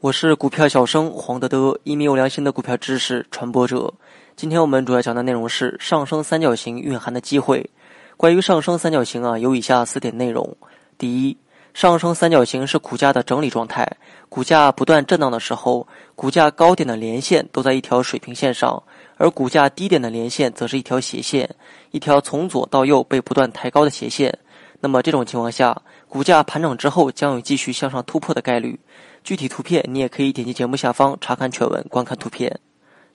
我是股票小生黄德德，一名有良心的股票知识传播者。今天我们主要讲的内容是上升三角形蕴含的机会。关于上升三角形啊，有以下四点内容：第一，上升三角形是股价的整理状态，股价不断震荡的时候，股价高点的连线都在一条水平线上，而股价低点的连线则是一条斜线，一条从左到右被不断抬高的斜线。那么这种情况下，股价盘整之后将有继续向上突破的概率。具体图片你也可以点击节目下方查看全文，观看图片。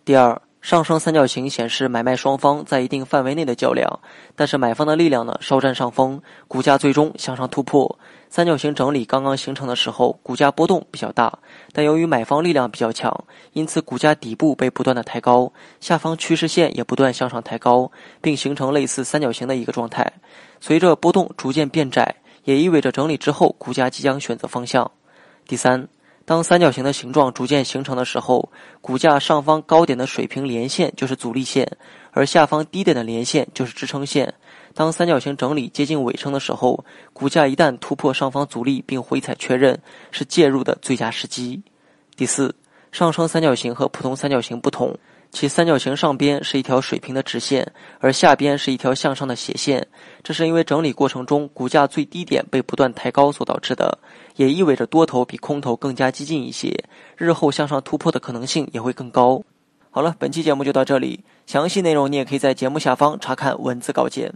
第二。上升三角形显示买卖双方在一定范围内的较量，但是买方的力量呢稍占上风，股价最终向上突破。三角形整理刚刚形成的时候，股价波动比较大，但由于买方力量比较强，因此股价底部被不断的抬高，下方趋势线也不断向上抬高，并形成类似三角形的一个状态。随着波动逐渐变窄，也意味着整理之后股价即将选择方向。第三。当三角形的形状逐渐形成的时候，股价上方高点的水平连线就是阻力线，而下方低点的连线就是支撑线。当三角形整理接近尾声的时候，股价一旦突破上方阻力并回踩确认，是介入的最佳时机。第四，上升三角形和普通三角形不同。其三角形上边是一条水平的直线，而下边是一条向上的斜线。这是因为整理过程中股价最低点被不断抬高所导致的，也意味着多头比空头更加激进一些，日后向上突破的可能性也会更高。好了，本期节目就到这里，详细内容你也可以在节目下方查看文字稿件。